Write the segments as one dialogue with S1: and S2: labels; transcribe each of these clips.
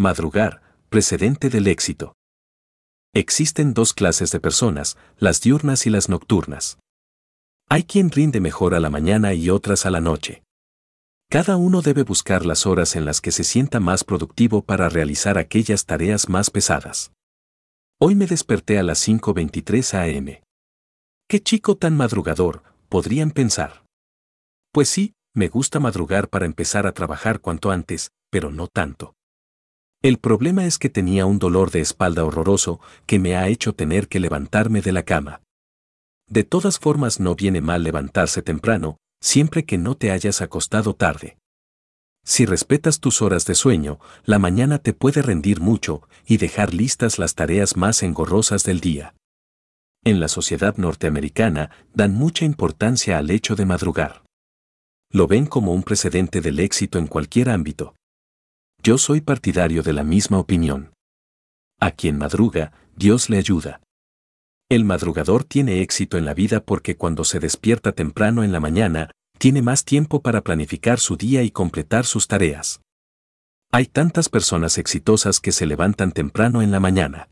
S1: Madrugar, precedente del éxito. Existen dos clases de personas, las diurnas y las nocturnas. Hay quien rinde mejor a la mañana y otras a la noche. Cada uno debe buscar las horas en las que se sienta más productivo para realizar aquellas tareas más pesadas. Hoy me desperté a las 5.23 am. ¿Qué chico tan madrugador? podrían pensar. Pues sí, me gusta madrugar para empezar a trabajar cuanto antes, pero no tanto. El problema es que tenía un dolor de espalda horroroso que me ha hecho tener que levantarme de la cama. De todas formas no viene mal levantarse temprano, siempre que no te hayas acostado tarde. Si respetas tus horas de sueño, la mañana te puede rendir mucho y dejar listas las tareas más engorrosas del día en la sociedad norteamericana dan mucha importancia al hecho de madrugar. Lo ven como un precedente del éxito en cualquier ámbito. Yo soy partidario de la misma opinión. A quien madruga, Dios le ayuda. El madrugador tiene éxito en la vida porque cuando se despierta temprano en la mañana, tiene más tiempo para planificar su día y completar sus tareas. Hay tantas personas exitosas que se levantan temprano en la mañana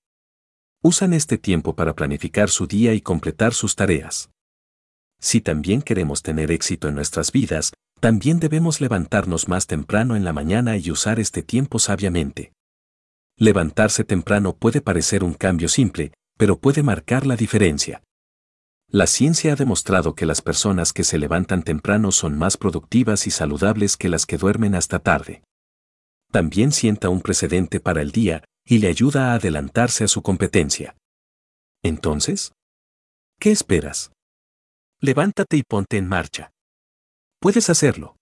S1: usan este tiempo para planificar su día y completar sus tareas. Si también queremos tener éxito en nuestras vidas, también debemos levantarnos más temprano en la mañana y usar este tiempo sabiamente. Levantarse temprano puede parecer un cambio simple, pero puede marcar la diferencia. La ciencia ha demostrado que las personas que se levantan temprano son más productivas y saludables que las que duermen hasta tarde. También sienta un precedente para el día, y le ayuda a adelantarse a su competencia. Entonces, ¿qué esperas? Levántate y ponte en marcha. Puedes hacerlo.